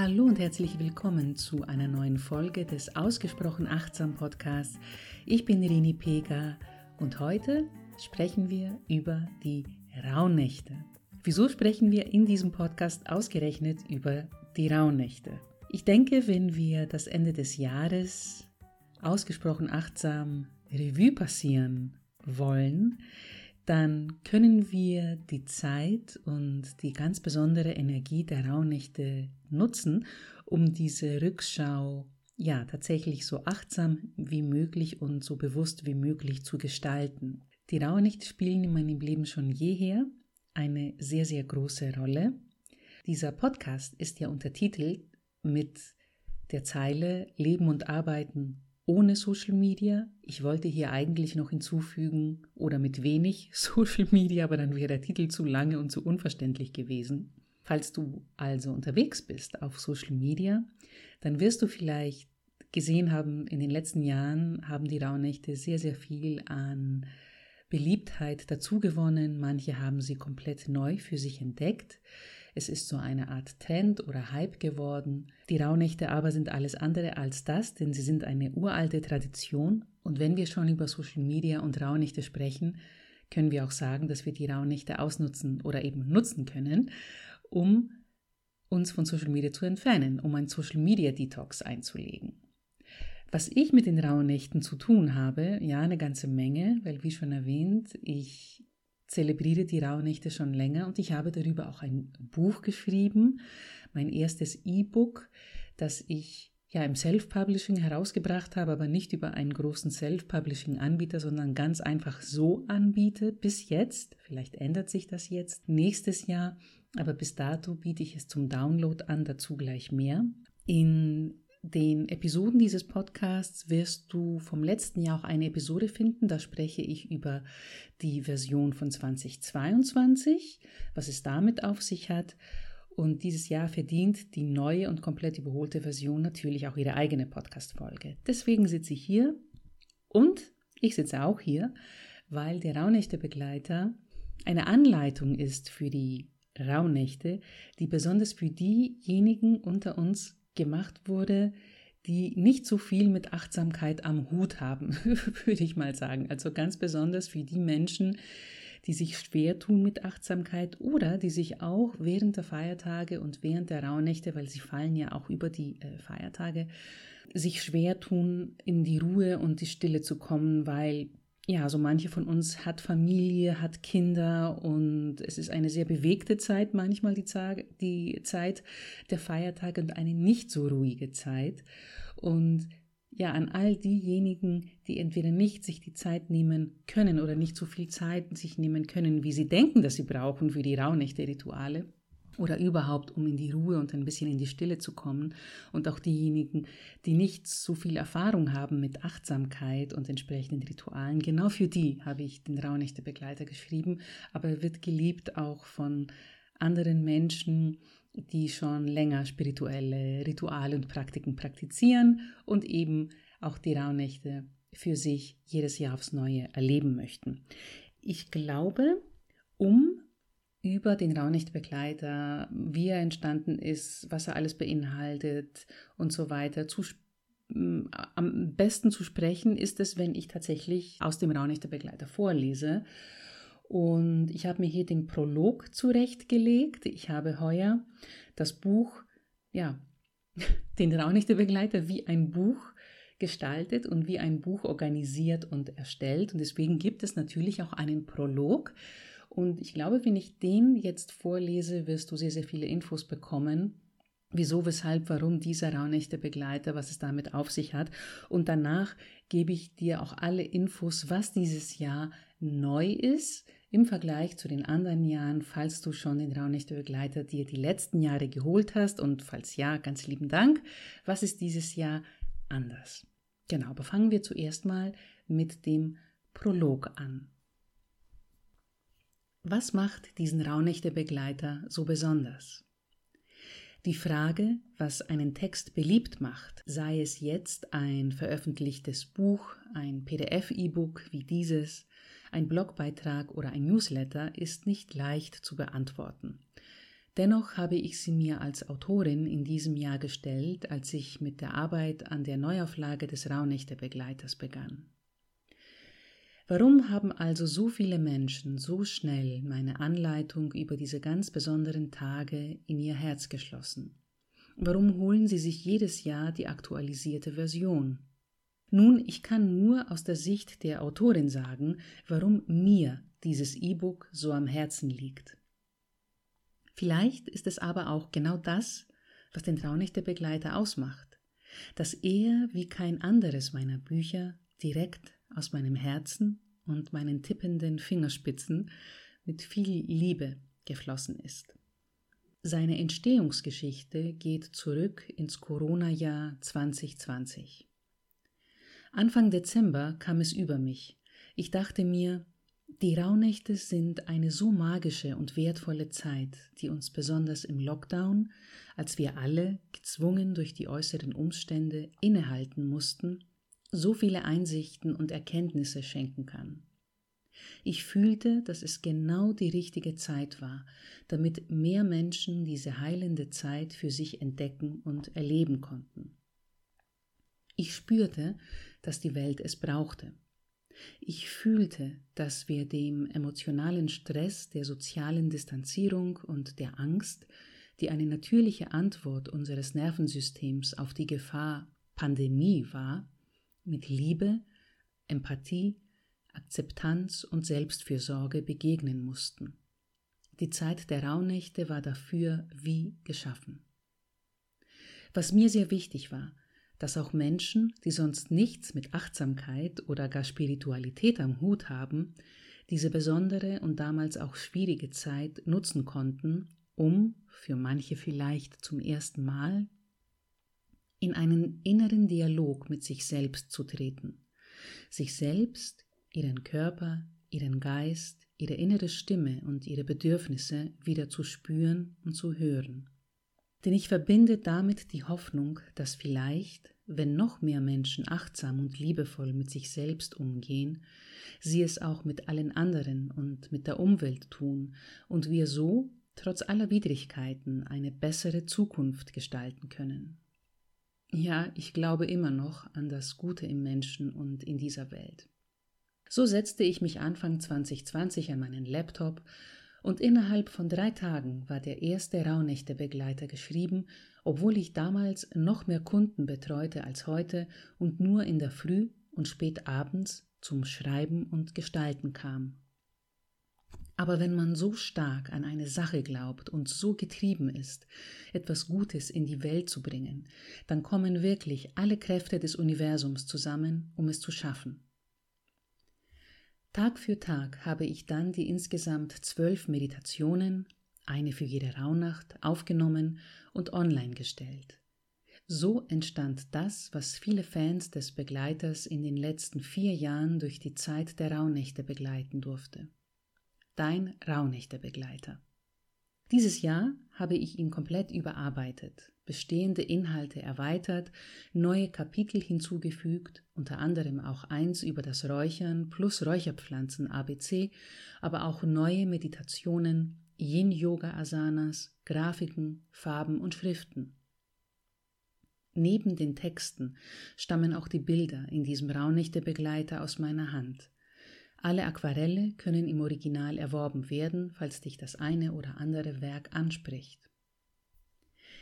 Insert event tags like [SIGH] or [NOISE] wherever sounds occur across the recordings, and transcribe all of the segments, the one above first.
Hallo und herzlich willkommen zu einer neuen Folge des Ausgesprochen Achtsam Podcasts. Ich bin Rini Pega und heute sprechen wir über die Rauhnächte. Wieso sprechen wir in diesem Podcast ausgerechnet über die Rauhnächte? Ich denke, wenn wir das Ende des Jahres ausgesprochen achtsam Revue passieren wollen, dann können wir die Zeit und die ganz besondere Energie der Rauhnächte nutzen, um diese Rückschau ja tatsächlich so achtsam wie möglich und so bewusst wie möglich zu gestalten. Die Rauhnächte spielen in meinem Leben schon jeher eine sehr, sehr große Rolle. Dieser Podcast ist ja untertitelt mit der Zeile Leben und Arbeiten ohne Social Media. Ich wollte hier eigentlich noch hinzufügen oder mit wenig [LAUGHS] Social Media, aber dann wäre der Titel zu lange und zu unverständlich gewesen. Falls du also unterwegs bist auf Social Media, dann wirst du vielleicht gesehen haben, in den letzten Jahren haben die Rauhnächte sehr, sehr viel an Beliebtheit dazugewonnen. Manche haben sie komplett neu für sich entdeckt. Es ist so eine Art Trend oder Hype geworden. Die Rauhnächte aber sind alles andere als das, denn sie sind eine uralte Tradition. Und wenn wir schon über Social Media und Rauhnächte sprechen, können wir auch sagen, dass wir die Rauhnächte ausnutzen oder eben nutzen können, um uns von Social Media zu entfernen, um ein Social Media Detox einzulegen. Was ich mit den Rauhnächten zu tun habe, ja, eine ganze Menge, weil wie schon erwähnt, ich zelebriere die Rauhnächte schon länger und ich habe darüber auch ein Buch geschrieben, mein erstes E-Book, das ich ja im Self-Publishing herausgebracht habe, aber nicht über einen großen Self-Publishing-Anbieter, sondern ganz einfach so anbiete bis jetzt. Vielleicht ändert sich das jetzt nächstes Jahr, aber bis dato biete ich es zum Download an, dazu gleich mehr. In den Episoden dieses Podcasts wirst du vom letzten Jahr auch eine Episode finden. Da spreche ich über die Version von 2022, was es damit auf sich hat. Und dieses Jahr verdient die neue und komplett überholte Version natürlich auch ihre eigene Podcast-Folge. Deswegen sitze ich hier und ich sitze auch hier, weil der Rauhnächte-Begleiter eine Anleitung ist für die Rauhnächte, die besonders für diejenigen unter uns gemacht wurde, die nicht so viel mit Achtsamkeit am Hut haben, [LAUGHS] würde ich mal sagen. Also ganz besonders für die Menschen, die sich schwer tun mit Achtsamkeit oder die sich auch während der Feiertage und während der Rauhnächte, weil sie fallen ja auch über die äh, Feiertage, sich schwer tun, in die Ruhe und die Stille zu kommen, weil ja, so manche von uns hat Familie, hat Kinder und es ist eine sehr bewegte Zeit, manchmal die, Zeit, die Zeit der Feiertage und eine nicht so ruhige Zeit. Und ja, an all diejenigen, die entweder nicht sich die Zeit nehmen können oder nicht so viel Zeit sich nehmen können, wie sie denken, dass sie brauchen für die Rauhnächte-Rituale, oder überhaupt, um in die Ruhe und ein bisschen in die Stille zu kommen. Und auch diejenigen, die nicht so viel Erfahrung haben mit Achtsamkeit und entsprechenden Ritualen, genau für die habe ich den Rauhnächte-Begleiter geschrieben, aber er wird geliebt auch von anderen Menschen, die schon länger spirituelle Rituale und Praktiken praktizieren und eben auch die Rauhnächte für sich jedes Jahr aufs Neue erleben möchten. Ich glaube, um über den Raunicht-Begleiter, wie er entstanden ist, was er alles beinhaltet und so weiter zu am besten zu sprechen ist es, wenn ich tatsächlich aus dem Raunichter-Begleiter vorlese. Und ich habe mir hier den Prolog zurechtgelegt. Ich habe heuer das Buch, ja, [LAUGHS] den Raunichter-Begleiter wie ein Buch gestaltet und wie ein Buch organisiert und erstellt. Und deswegen gibt es natürlich auch einen Prolog. Und ich glaube, wenn ich den jetzt vorlese, wirst du sehr, sehr viele Infos bekommen. Wieso, weshalb, warum dieser raunechte Begleiter, was es damit auf sich hat. Und danach gebe ich dir auch alle Infos, was dieses Jahr neu ist im Vergleich zu den anderen Jahren, falls du schon den raunechte Begleiter dir die letzten Jahre geholt hast. Und falls ja, ganz lieben Dank. Was ist dieses Jahr anders? Genau, aber fangen wir zuerst mal mit dem Prolog an. Was macht diesen Rauhnächte-Begleiter so besonders? Die Frage, was einen Text beliebt macht, sei es jetzt ein veröffentlichtes Buch, ein PDF-E-Book wie dieses, ein Blogbeitrag oder ein Newsletter, ist nicht leicht zu beantworten. Dennoch habe ich sie mir als Autorin in diesem Jahr gestellt, als ich mit der Arbeit an der Neuauflage des Rauhnächte-Begleiters begann. Warum haben also so viele Menschen so schnell meine Anleitung über diese ganz besonderen Tage in ihr Herz geschlossen? Warum holen sie sich jedes Jahr die aktualisierte Version? Nun, ich kann nur aus der Sicht der Autorin sagen, warum mir dieses E-Book so am Herzen liegt. Vielleicht ist es aber auch genau das, was den Traunächte-Begleiter ausmacht, dass er wie kein anderes meiner Bücher direkt aus meinem Herzen und meinen tippenden Fingerspitzen mit viel Liebe geflossen ist. Seine Entstehungsgeschichte geht zurück ins Corona-Jahr 2020. Anfang Dezember kam es über mich. Ich dachte mir, die Rauhnächte sind eine so magische und wertvolle Zeit, die uns besonders im Lockdown, als wir alle, gezwungen durch die äußeren Umstände, innehalten mussten, so viele Einsichten und Erkenntnisse schenken kann. Ich fühlte, dass es genau die richtige Zeit war, damit mehr Menschen diese heilende Zeit für sich entdecken und erleben konnten. Ich spürte, dass die Welt es brauchte. Ich fühlte, dass wir dem emotionalen Stress der sozialen Distanzierung und der Angst, die eine natürliche Antwort unseres Nervensystems auf die Gefahr Pandemie war, mit Liebe, Empathie, Akzeptanz und Selbstfürsorge begegnen mussten. Die Zeit der Rauhnächte war dafür wie geschaffen. Was mir sehr wichtig war, dass auch Menschen, die sonst nichts mit Achtsamkeit oder gar Spiritualität am Hut haben, diese besondere und damals auch schwierige Zeit nutzen konnten, um, für manche vielleicht zum ersten Mal, in einen inneren Dialog mit sich selbst zu treten, sich selbst, ihren Körper, ihren Geist, ihre innere Stimme und ihre Bedürfnisse wieder zu spüren und zu hören. Denn ich verbinde damit die Hoffnung, dass vielleicht, wenn noch mehr Menschen achtsam und liebevoll mit sich selbst umgehen, sie es auch mit allen anderen und mit der Umwelt tun und wir so, trotz aller Widrigkeiten, eine bessere Zukunft gestalten können. Ja, ich glaube immer noch an das Gute im Menschen und in dieser Welt. So setzte ich mich Anfang 2020 an meinen Laptop und innerhalb von drei Tagen war der erste Rauhnächte-Begleiter geschrieben, obwohl ich damals noch mehr Kunden betreute als heute und nur in der Früh und spät abends zum Schreiben und Gestalten kam. Aber wenn man so stark an eine Sache glaubt und so getrieben ist, etwas Gutes in die Welt zu bringen, dann kommen wirklich alle Kräfte des Universums zusammen, um es zu schaffen. Tag für Tag habe ich dann die insgesamt zwölf Meditationen, eine für jede Rauhnacht, aufgenommen und online gestellt. So entstand das, was viele Fans des Begleiters in den letzten vier Jahren durch die Zeit der Rauhnächte begleiten durfte. Dein Rauhnächte-Begleiter. Dieses Jahr habe ich ihn komplett überarbeitet, bestehende Inhalte erweitert, neue Kapitel hinzugefügt, unter anderem auch eins über das Räuchern plus Räucherpflanzen ABC, aber auch neue Meditationen, Yin-Yoga-Asanas, Grafiken, Farben und Schriften. Neben den Texten stammen auch die Bilder in diesem Raunächte-Begleiter aus meiner Hand. Alle Aquarelle können im Original erworben werden, falls dich das eine oder andere Werk anspricht.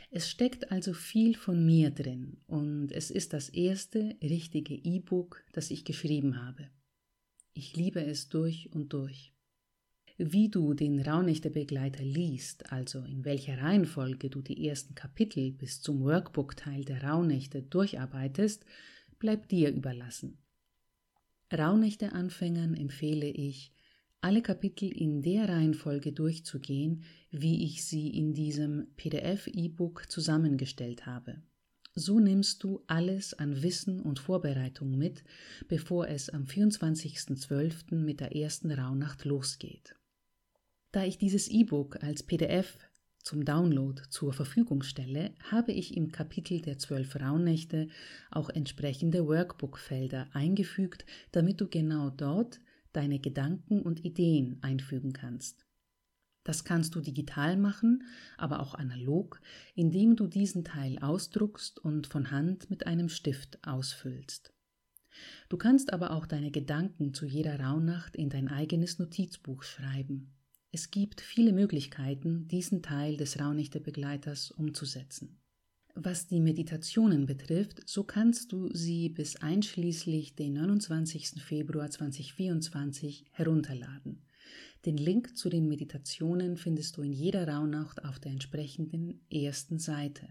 Es steckt also viel von mir drin und es ist das erste richtige E-Book, das ich geschrieben habe. Ich liebe es durch und durch. Wie du den Raunächte-Begleiter liest, also in welcher Reihenfolge du die ersten Kapitel bis zum Workbook-Teil der Raunächte durcharbeitest, bleibt dir überlassen. Rauhnächte-Anfängern empfehle ich, alle Kapitel in der Reihenfolge durchzugehen, wie ich sie in diesem PDF-E-Book zusammengestellt habe. So nimmst du alles an Wissen und Vorbereitung mit, bevor es am 24.12. mit der ersten Rauhnacht losgeht. Da ich dieses E-Book als PDF zum Download zur Verfügung stelle, habe ich im Kapitel der zwölf Rauhnächte auch entsprechende Workbook-Felder eingefügt, damit du genau dort deine Gedanken und Ideen einfügen kannst. Das kannst du digital machen, aber auch analog, indem du diesen Teil ausdruckst und von Hand mit einem Stift ausfüllst. Du kannst aber auch deine Gedanken zu jeder Rauhnacht in dein eigenes Notizbuch schreiben. Es gibt viele Möglichkeiten, diesen Teil des Rauhnächte-Begleiters umzusetzen. Was die Meditationen betrifft, so kannst du sie bis einschließlich den 29. Februar 2024 herunterladen. Den Link zu den Meditationen findest du in jeder Rauhnacht auf der entsprechenden ersten Seite.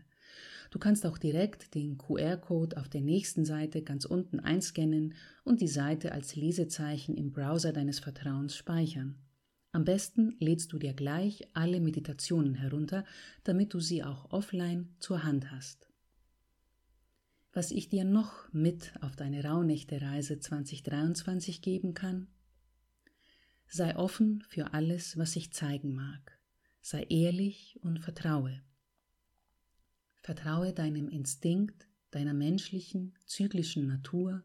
Du kannst auch direkt den QR-Code auf der nächsten Seite ganz unten einscannen und die Seite als Lesezeichen im Browser deines Vertrauens speichern. Am besten lädst du dir gleich alle Meditationen herunter, damit du sie auch offline zur Hand hast. Was ich dir noch mit auf deine Rauhnächte-Reise 2023 geben kann? Sei offen für alles, was sich zeigen mag. Sei ehrlich und vertraue. Vertraue deinem Instinkt, deiner menschlichen, zyklischen Natur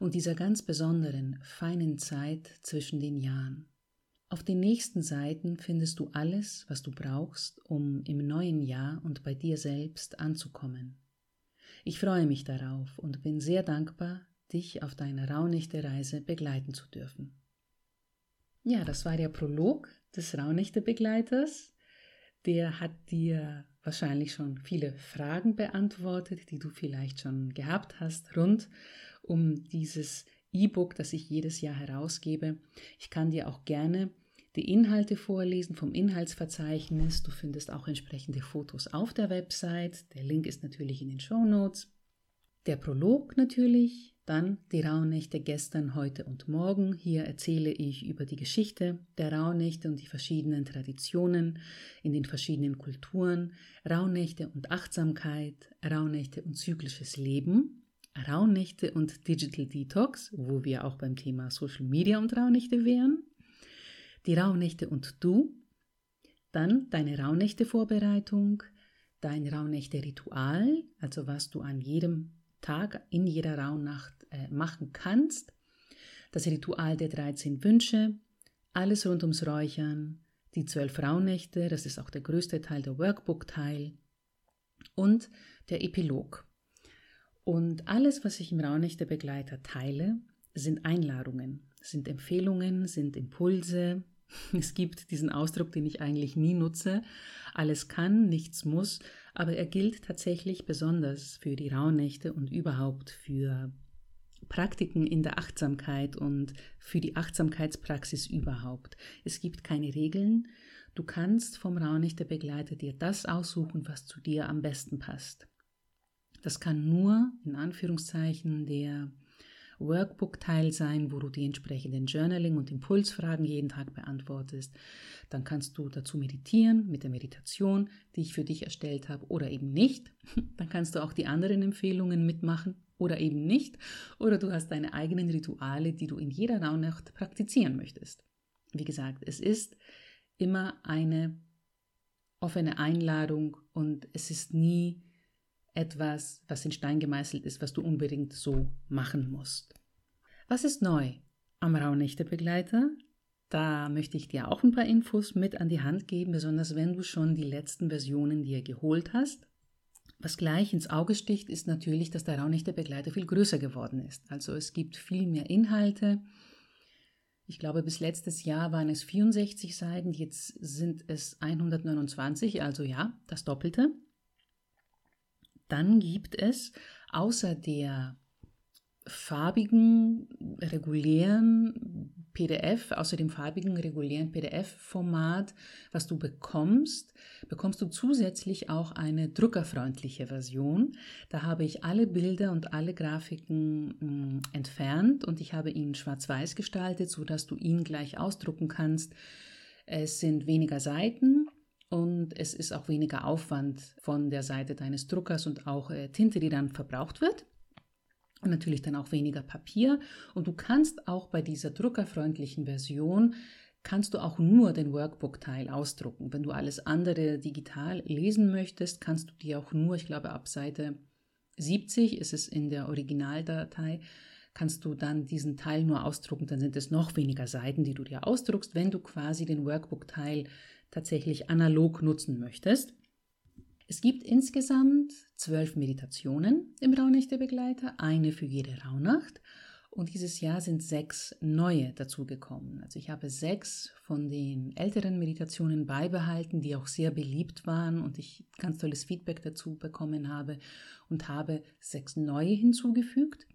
und dieser ganz besonderen, feinen Zeit zwischen den Jahren. Auf den nächsten Seiten findest du alles, was du brauchst, um im neuen Jahr und bei dir selbst anzukommen. Ich freue mich darauf und bin sehr dankbar, dich auf deiner Rauhnächte-Reise begleiten zu dürfen. Ja, das war der Prolog des Rauhnächte-Begleiters. Der hat dir wahrscheinlich schon viele Fragen beantwortet, die du vielleicht schon gehabt hast, rund um dieses E-Book, das ich jedes Jahr herausgebe. Ich kann dir auch gerne die Inhalte vorlesen vom Inhaltsverzeichnis. Du findest auch entsprechende Fotos auf der Website. Der Link ist natürlich in den Show Notes. Der Prolog natürlich, dann die Rauhnächte gestern, heute und morgen. Hier erzähle ich über die Geschichte der Rauhnächte und die verschiedenen Traditionen in den verschiedenen Kulturen, Rauhnächte und Achtsamkeit, Rauhnächte und zyklisches Leben, Rauhnächte und Digital Detox, wo wir auch beim Thema Social Media und Rauhnächte wären, die Rauhnächte und du, dann deine Rauhnächte-Vorbereitung, dein Rauhnächte-Ritual, also was du an jedem Tag in jeder Rauhnacht äh, machen kannst. Das Ritual der 13 Wünsche, alles rund ums Räuchern, die zwölf Rauhnächte, das ist auch der größte Teil der Workbook-Teil und der Epilog. Und alles, was ich im Rauhnächte-Begleiter teile, sind Einladungen, sind Empfehlungen, sind Impulse. [LAUGHS] Es gibt diesen Ausdruck, den ich eigentlich nie nutze. Alles kann, nichts muss aber er gilt tatsächlich besonders für die Rauhnächte und überhaupt für Praktiken in der Achtsamkeit und für die Achtsamkeitspraxis überhaupt. Es gibt keine Regeln. Du kannst vom Rauhnächte-Begleiter dir das aussuchen, was zu dir am besten passt. Das kann nur in Anführungszeichen der Workbook-Teil sein, wo du die entsprechenden Journaling- und Impulsfragen jeden Tag beantwortest. Dann kannst du dazu meditieren mit der Meditation, die ich für dich erstellt habe, oder eben nicht. [LAUGHS] Dann kannst du auch die anderen Empfehlungen mitmachen oder eben nicht. Oder du hast deine eigenen Rituale, die du in jeder Rauhnacht praktizieren möchtest. Wie gesagt, es ist immer eine offene Einladung und es ist nie etwas, was in Stein gemeißelt ist, was du unbedingt so machen musst. Was ist neu am Rauhnächte-Begleiter? Da möchte ich dir auch ein paar Infos mit an die Hand geben, besonders wenn du schon die letzten Versionen dir geholt hast. Was gleich ins Auge sticht, ist natürlich, dass der Rauhnächte-Begleiter viel größer geworden ist. Also es gibt viel mehr Inhalte. Ich glaube, bis letztes Jahr waren es 64 Seiten, jetzt sind es 129, also ja, das Doppelte. Dann gibt es außer der farbigen, regulären PDF, außer dem farbigen, regulären PDF-Format, was du bekommst, bekommst du zusätzlich auch eine druckerfreundliche Version. Da habe ich alle Bilder und alle Grafiken mh, mm, entfernt und ich habe ihn schwarz-weiß gestaltet, sodass du ihn gleich ausdrucken kannst. Es sind weniger Seiten, und es ist auch weniger Aufwand von der Seite deines Druckers und auch äh, Tinte, die dann verbraucht wird. Und natürlich dann auch weniger Papier. Und du kannst auch bei dieser druckerfreundlichen Version kannst du auch nur den Workbook-Teil ausdrucken. Wenn du alles andere digital lesen möchtest, kannst du dir auch nur, ich glaube, ab Seite 70 ist es in der Originaldatei, kannst du dann diesen Teil nur ausdrucken. Dann sind es noch weniger Seiten, die du dir ausdruckst, wenn du quasi den Workbook-Teil tatsächlich analog nutzen möchtest. Es gibt insgesamt zwölf Meditationen im Rauhnächte-Begleiter, eine für jede Rauhnacht. Und dieses Jahr sind sechs neue dazugekommen. Also ich habe sechs von den älteren Meditationen beibehalten, die auch sehr beliebt waren und ich ganz tolles Feedback dazu bekommen habe und habe sechs neue hinzugefügt.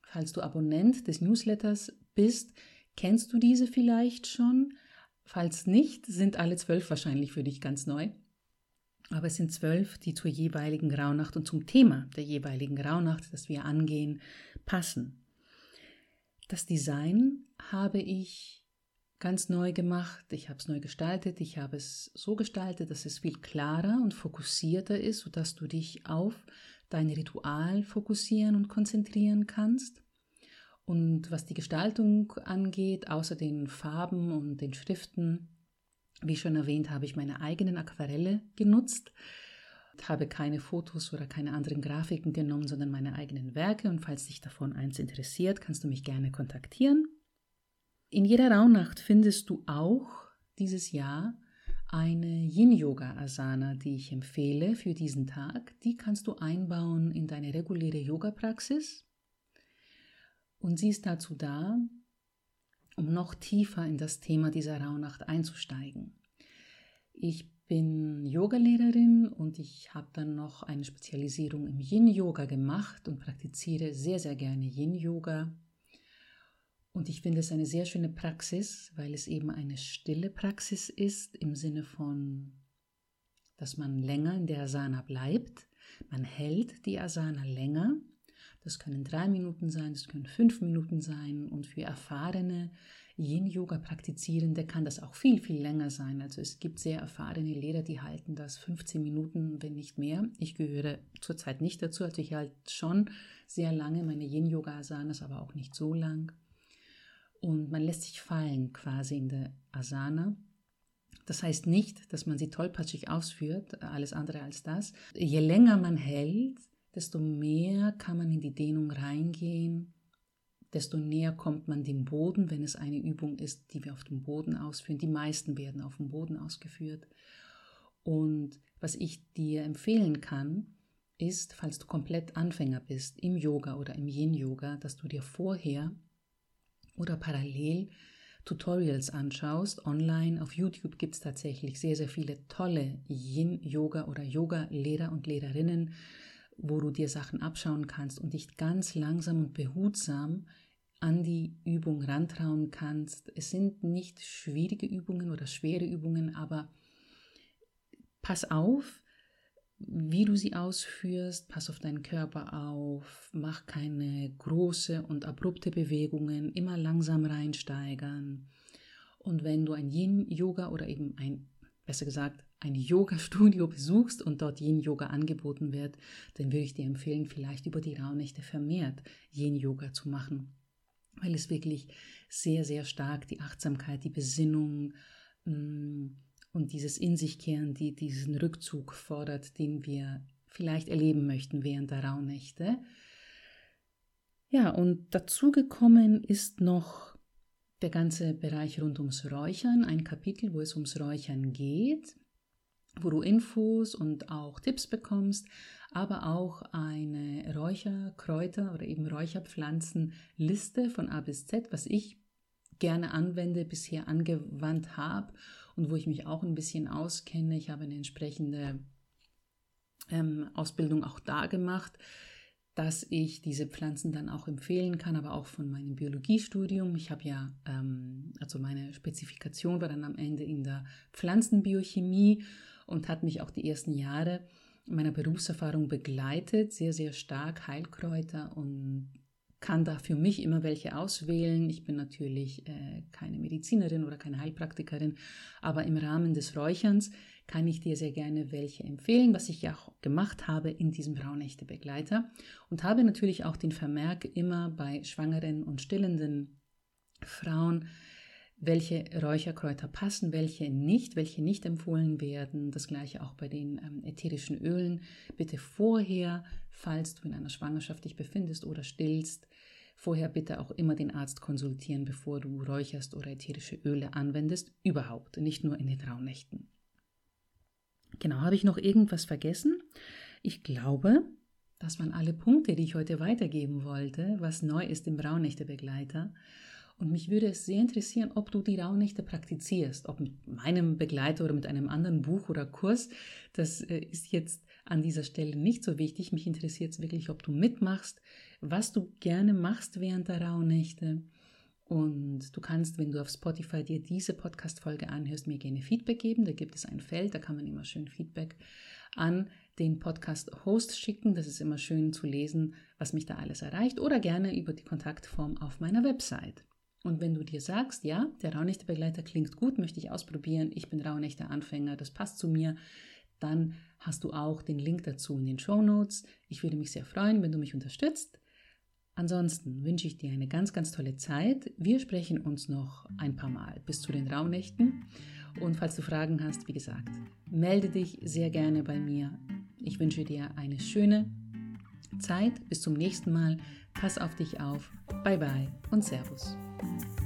Falls du Abonnent des Newsletters bist, kennst du diese vielleicht schon. Falls nicht, sind alle zwölf wahrscheinlich für dich ganz neu. Aber es sind zwölf, die zur jeweiligen Rauhnacht und zum Thema der jeweiligen Rauhnacht, das wir angehen, passen. Das Design habe ich ganz neu gemacht. Ich habe es neu gestaltet. Ich habe es so gestaltet, dass es viel klarer und fokussierter ist, sodass du dich auf dein Ritual fokussieren und konzentrieren kannst. Und was die Gestaltung angeht, außer den Farben und den Schriften, wie schon erwähnt, habe ich meine eigenen Aquarelle genutzt, habe keine Fotos oder keine anderen Grafiken genommen, sondern meine eigenen Werke. Und falls dich davon eins interessiert, kannst du mich gerne kontaktieren. In jeder Rauhnacht findest du auch dieses Jahr eine Yin-Yoga-Asana, die ich empfehle für diesen Tag. Die kannst du einbauen in deine reguläre Yoga-Praxis. Und sie ist dazu da, um noch tiefer in das Thema dieser Rauhnacht einzusteigen. Ich bin Yogalehrerin und ich habe dann noch eine Spezialisierung im Yin-Yoga gemacht und praktiziere sehr, sehr gerne Yin-Yoga. Und ich finde es eine sehr schöne Praxis, weil es eben eine stille Praxis ist im Sinne von, dass man länger in der Asana bleibt. Man hält die Asana länger das können drei Minuten sein, das können fünf Minuten sein und für erfahrene Yin-Yoga-Praktizierende kann das auch viel, viel länger sein. Also es gibt sehr erfahrene Lehrer, die halten das 15 Minuten, wenn nicht mehr. Ich gehöre zurzeit nicht dazu, also ich halte schon sehr lange meine Yin-Yoga-Asanas, aber auch nicht so lang. Und man lässt sich fallen quasi in der Asana. Das heißt nicht, dass man sie tollpatschig ausführt, alles andere als das. Je länger man hält, desto mehr kann man in die Dehnung reingehen, desto näher kommt man dem Boden, wenn es eine Übung ist, die wir auf dem Boden ausführen. Die meisten werden auf dem Boden ausgeführt. Und was ich dir empfehlen kann, ist, falls du komplett Anfänger bist im Yoga oder im Yin-Yoga, dass du dir vorher oder parallel Tutorials anschaust. Online auf YouTube gibt es tatsächlich sehr, sehr viele tolle Yin-Yoga oder Yoga-Lehrer und Lehrerinnen, wo du dir Sachen abschauen kannst und dich ganz langsam und behutsam an die Übung rantrauen kannst. Es sind nicht schwierige Übungen oder schwere Übungen, aber pass auf, wie du sie ausführst, pass auf deinen Körper auf, mach keine große und abrupte Bewegungen, immer langsam reinsteigern. Und wenn du ein Yin-Yoga oder eben ein, besser gesagt, ein Yoga-Studio besuchst und dort Yin-Yoga angeboten wird, dann würde ich dir empfehlen, vielleicht über die Rauhnächte vermehrt Yin-Yoga zu machen, weil es wirklich sehr, sehr stark die Achtsamkeit, die Besinnung mm, und dieses In sich kehren, die diesen Rückzug fordert, den wir vielleicht erleben möchten während der Rauhnächte. Ja, und dazu gekommen ist noch der ganze Bereich rund ums Räuchern, ein Kapitel, wo es ums Räuchern geht wo du Infos und auch Tipps bekommst, aber auch eine Räucherkräuter oder eben Räucherpflanzenliste von A bis Z, was ich gerne anwende, bisher angewandt habe und wo ich mich auch ein bisschen auskenne. Ich habe eine entsprechende ähm, Ausbildung auch da gemacht, dass ich diese Pflanzen dann auch empfehlen kann, aber auch von meinem Biologiestudium. Ich habe ja, ähm, also meine Spezifikation war dann am Ende in der Pflanzenbiochemie und hat mich auch die ersten Jahre meiner Berufserfahrung begleitet, sehr, sehr stark Heilkräuter und kann da für mich immer welche auswählen. Ich bin natürlich äh, keine Medizinerin oder keine Heilpraktikerin, aber im Rahmen des Räucherns kann ich dir sehr gerne welche empfehlen, was ich ja auch gemacht habe in diesem Rauhnächte Begleiter und habe natürlich auch den Vermerk immer bei schwangeren und stillenden Frauen welche Räucherkräuter passen, welche nicht, welche nicht empfohlen werden. Das gleiche auch bei den ähm, ätherischen Ölen. Bitte vorher, falls du in einer Schwangerschaft dich befindest oder stillst, vorher bitte auch immer den Arzt konsultieren, bevor du räucherst oder ätherische Öle anwendest. Überhaupt, nicht nur in den Rauhnächten. Genau, habe ich noch irgendwas vergessen? Ich glaube, das waren alle Punkte, die ich heute weitergeben wollte, was neu ist im Rauhnächte-Begleiter. Und mich würde es sehr interessieren, ob du die Rauhnächte praktizierst, ob mit meinem Begleiter oder mit einem anderen Buch oder Kurs. Das äh, ist jetzt an dieser Stelle nicht so wichtig. Mich interessiert es wirklich, ob du mitmachst, was du gerne machst während der Rauhnächte. Und du kannst, wenn du auf Spotify dir diese Podcast-Folge anhörst, mir gerne Feedback geben. Da gibt es ein Feld, da kann man immer schön Feedback an den Podcast-Host schicken. Das ist immer schön zu lesen, was mich da alles erreicht. Oder gerne über die Kontaktform auf meiner Website. Und wenn du dir sagst, ja, der Rauhnächte-Begleiter klingt gut, möchte ich ausprobieren, ich bin Rauhnächte-Anfänger, das passt zu mir, dann hast du auch den Link dazu in den Show Notes. Ich würde mich sehr freuen, wenn du mich unterstützt. Ansonsten wünsche ich dir eine ganz, ganz tolle Zeit. Wir sprechen uns noch ein paar Mal bis zu den Rauhnächten. Und falls du Fragen hast, wie gesagt, melde dich sehr gerne bei mir. Ich wünsche dir eine schöne Zeit. Bis zum nächsten Mal. Pass auf dich auf. Bye bye und Servus. Bye.